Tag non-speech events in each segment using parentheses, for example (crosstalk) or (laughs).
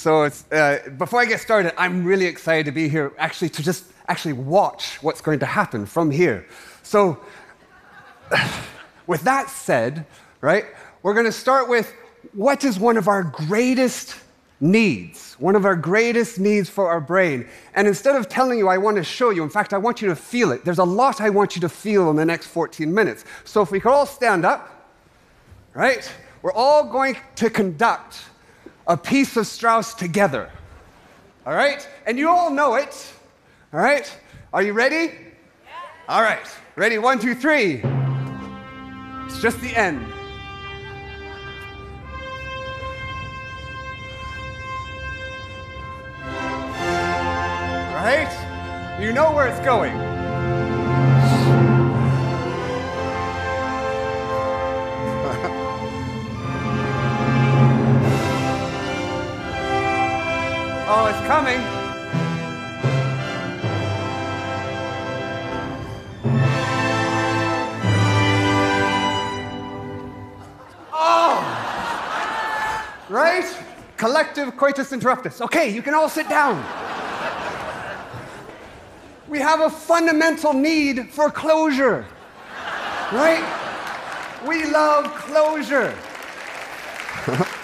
So uh, before I get started, I'm really excited to be here, actually, to just actually watch what's going to happen from here. So, (sighs) with that said, right, we're going to start with what is one of our greatest needs, one of our greatest needs for our brain. And instead of telling you, I want to show you, in fact, I want you to feel it. There's a lot I want you to feel in the next 14 minutes. So if we could all stand up, right? We're all going to conduct a piece of Strauss together. All right? And you all know it. All right? Are you ready? Yeah. All right. Ready? One, two, three. It's just the end. right? You know where it's going. Coming. Oh! Right? Collective coitus interruptus. Okay, you can all sit down we have a fundamental need for closure. Right? We love closure. (laughs)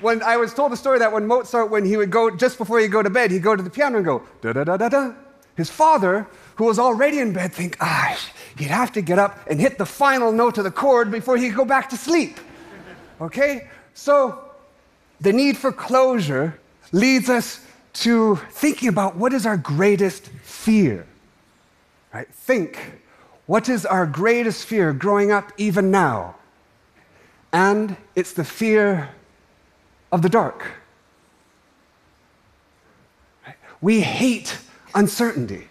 when I was told the story that when Mozart, when he would go, just before he'd go to bed, he'd go to the piano and go, da da da da da. His father, who was already in bed, think, ah, he'd have to get up and hit the final note of the chord before he'd go back to sleep. Okay? So, the need for closure leads us to thinking about what is our greatest fear. Right? Think, what is our greatest fear growing up even now? And it's the fear of the dark. We hate uncertainty.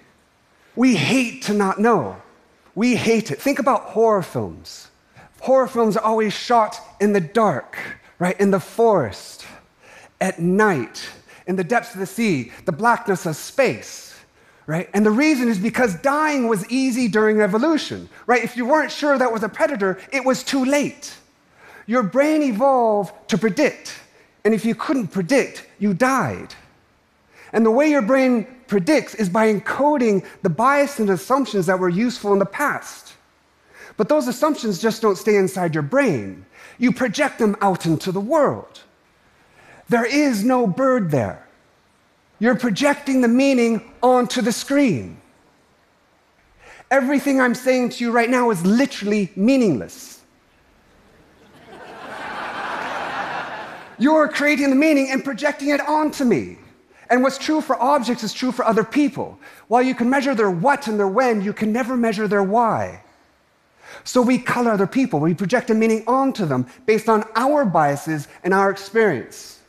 We hate to not know. We hate it. Think about horror films. Horror films are always shot in the dark, right? In the forest, at night in the depths of the sea, the blackness of space, right? And the reason is because dying was easy during evolution, right? If you weren't sure that was a predator, it was too late. Your brain evolved to predict, and if you couldn't predict, you died. And the way your brain predicts is by encoding the bias and assumptions that were useful in the past. But those assumptions just don't stay inside your brain. You project them out into the world. There is no bird there. You're projecting the meaning onto the screen. Everything I'm saying to you right now is literally meaningless. You're creating the meaning and projecting it onto me. And what's true for objects is true for other people. While you can measure their what and their when, you can never measure their why. So we color other people, we project a meaning onto them based on our biases and our experience.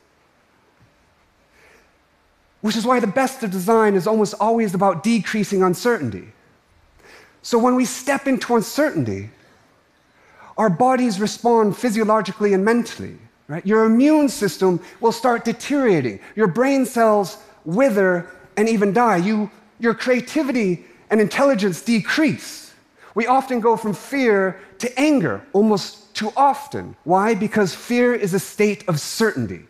Which is why the best of design is almost always about decreasing uncertainty. So when we step into uncertainty, our bodies respond physiologically and mentally. Right? Your immune system will start deteriorating. Your brain cells wither and even die. You, your creativity and intelligence decrease. We often go from fear to anger almost too often. Why? Because fear is a state of certainty.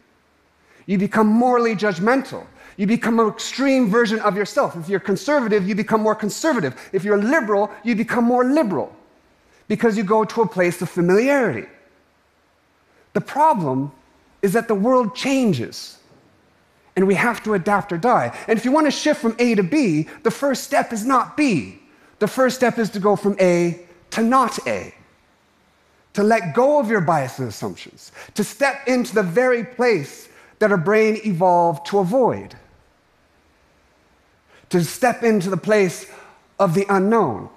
You become morally judgmental. You become an extreme version of yourself. If you're conservative, you become more conservative. If you're liberal, you become more liberal because you go to a place of familiarity. The problem is that the world changes and we have to adapt or die. And if you want to shift from A to B, the first step is not B. The first step is to go from A to not A. To let go of your biases and assumptions, to step into the very place that our brain evolved to avoid to step into the place of the unknown.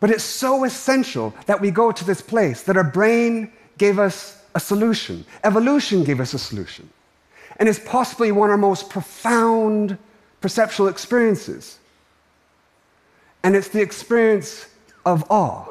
But it's so essential that we go to this place that our brain gave us a solution. Evolution gave us a solution. And it's possibly one of our most profound perceptual experiences. And it's the experience of awe.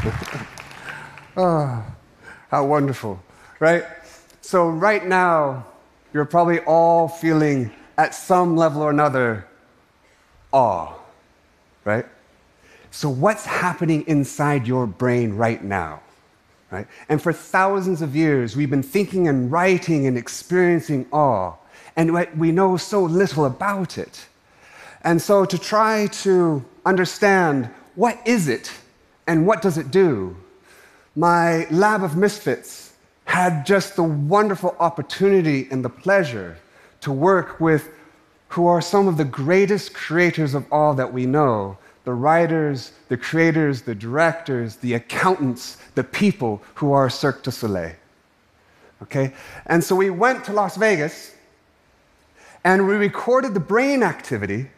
(laughs) Ah, how wonderful, right? So, right now, you're probably all feeling at some level or another awe, right? So, what's happening inside your brain right now? Right? And for thousands of years, we've been thinking and writing and experiencing awe, and we know so little about it. And so, to try to understand what is it and what does it do, my lab of misfits had just the wonderful opportunity and the pleasure to work with who are some of the greatest creators of all that we know the writers, the creators, the directors, the accountants, the people who are Cirque du Soleil. Okay? And so we went to Las Vegas and we recorded the brain activity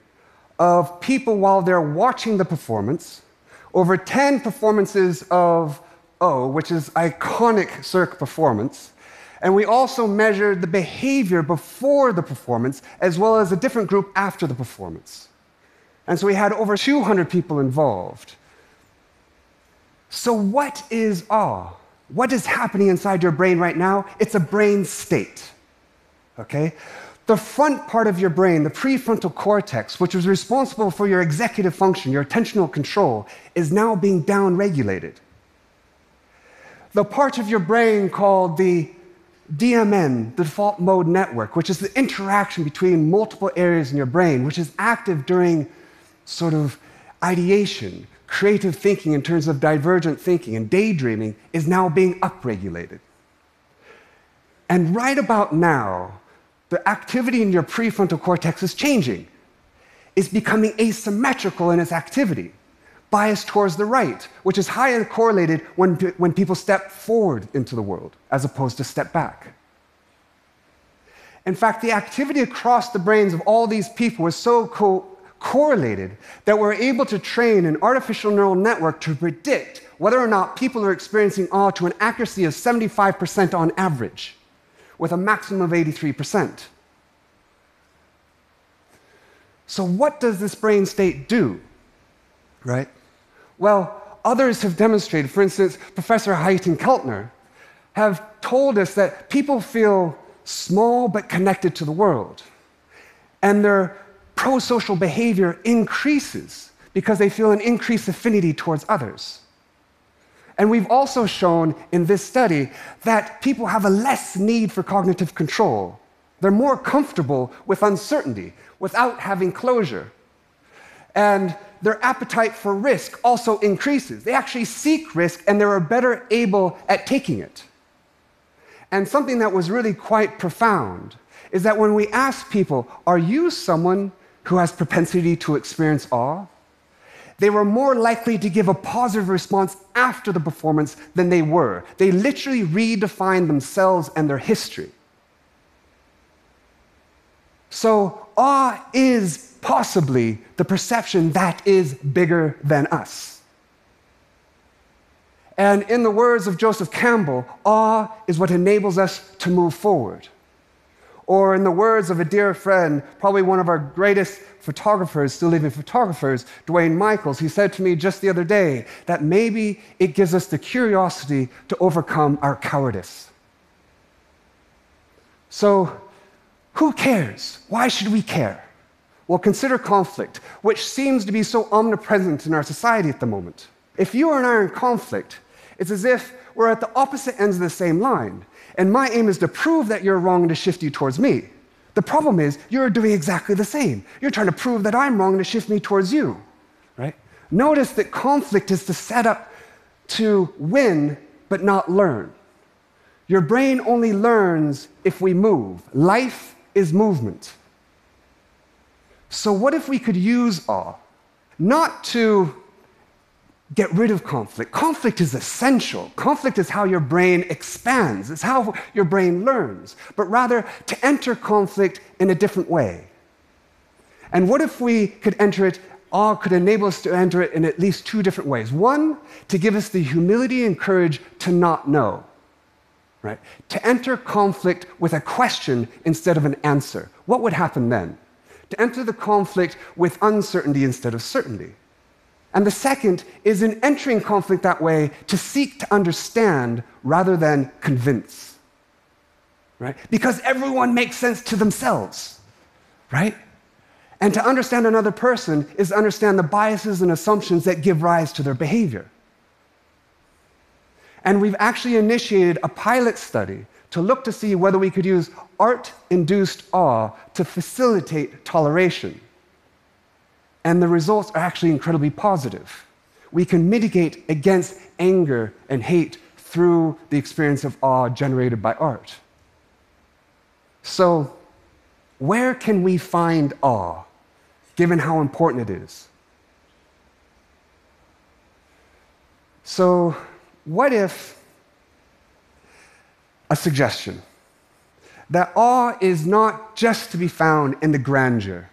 of people while they're watching the performance. Over 10 performances of O, which is iconic Cirque performance. And we also measured the behavior before the performance, as well as a different group after the performance. And so we had over 200 people involved. So, what is awe? What is happening inside your brain right now? It's a brain state. Okay? The front part of your brain, the prefrontal cortex, which was responsible for your executive function, your attentional control, is now being downregulated the part of your brain called the DMN, the default mode network, which is the interaction between multiple areas in your brain, which is active during sort of ideation, creative thinking in terms of divergent thinking and daydreaming, is now being upregulated. And right about now, the activity in your prefrontal cortex is changing. It's becoming asymmetrical in its activity biased towards the right, which is highly correlated when, when people step forward into the world as opposed to step back. In fact, the activity across the brains of all these people is so co- correlated that we're able to train an artificial neural network to predict whether or not people are experiencing awe to an accuracy of 75% on average, with a maximum of 83%. So, what does this brain state do? Right? Well, others have demonstrated, for instance, Professor Haytham Keltner, have told us that people feel small but connected to the world. And their pro social behavior increases because they feel an increased affinity towards others. And we've also shown in this study that people have a less need for cognitive control. They're more comfortable with uncertainty without having closure. And their appetite for risk also increases. They actually seek risk and they're better able at taking it. And something that was really quite profound is that when we ask people, Are you someone who has propensity to experience awe? They were more likely to give a positive response after the performance than they were. They literally redefined themselves and their history. So, awe is possibly the perception that is bigger than us. And in the words of Joseph Campbell, awe is what enables us to move forward. Or, in the words of a dear friend, probably one of our greatest photographers, still living photographers, Duane Michals, he said to me just the other day that maybe it gives us the curiosity to overcome our cowardice. So, who cares? Why should we care? Well, consider conflict, which seems to be so omnipresent in our society at the moment. If you and I are in conflict, it's as if we're at the opposite ends of the same line. And my aim is to prove that you're wrong and to shift you towards me. The problem is, you're doing exactly the same. You're trying to prove that I'm wrong and to shift me towards you. Right? Notice that conflict is to set up to win, but not learn. Your brain only learns if we move. Life is movement. So, what if we could use awe not to get rid of conflict? Conflict is essential. Conflict is how your brain expands, it's how your brain learns, but rather to enter conflict in a different way. And what if we could enter it? Awe could enable us to enter it in at least two different ways. One, to give us the humility and courage to not know. Right? To enter conflict with a question instead of an answer. What would happen then? to enter the conflict with uncertainty instead of certainty. And the second is in entering conflict that way to seek to understand rather than convince. Right? Because everyone makes sense to themselves. Right? And to understand another person is to understand the biases and assumptions that give rise to their behavior. And we've actually initiated a pilot study to look to see whether we could use art induced awe to facilitate toleration. And the results are actually incredibly positive. We can mitigate against anger and hate through the experience of awe generated by art. So, where can we find awe, given how important it is? So, what if a suggestion that awe is not just to be found in the grandeur,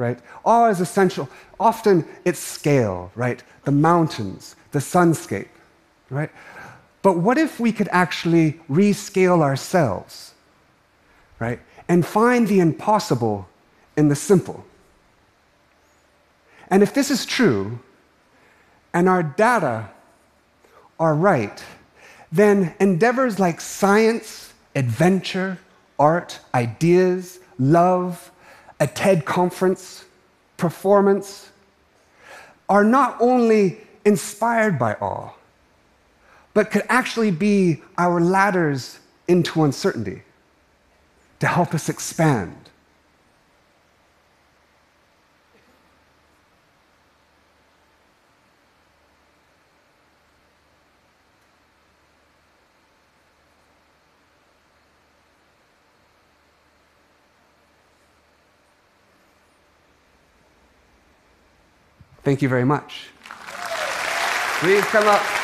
right? Awe is essential. Often it's scale, right? The mountains, the sunscape, right? But what if we could actually rescale ourselves, right? And find the impossible in the simple? And if this is true, and our data are right, then endeavors like science, adventure, art, ideas, love, a TED conference, performance, are not only inspired by awe, but could actually be our ladders into uncertainty to help us expand. Thank you very much. Please come up.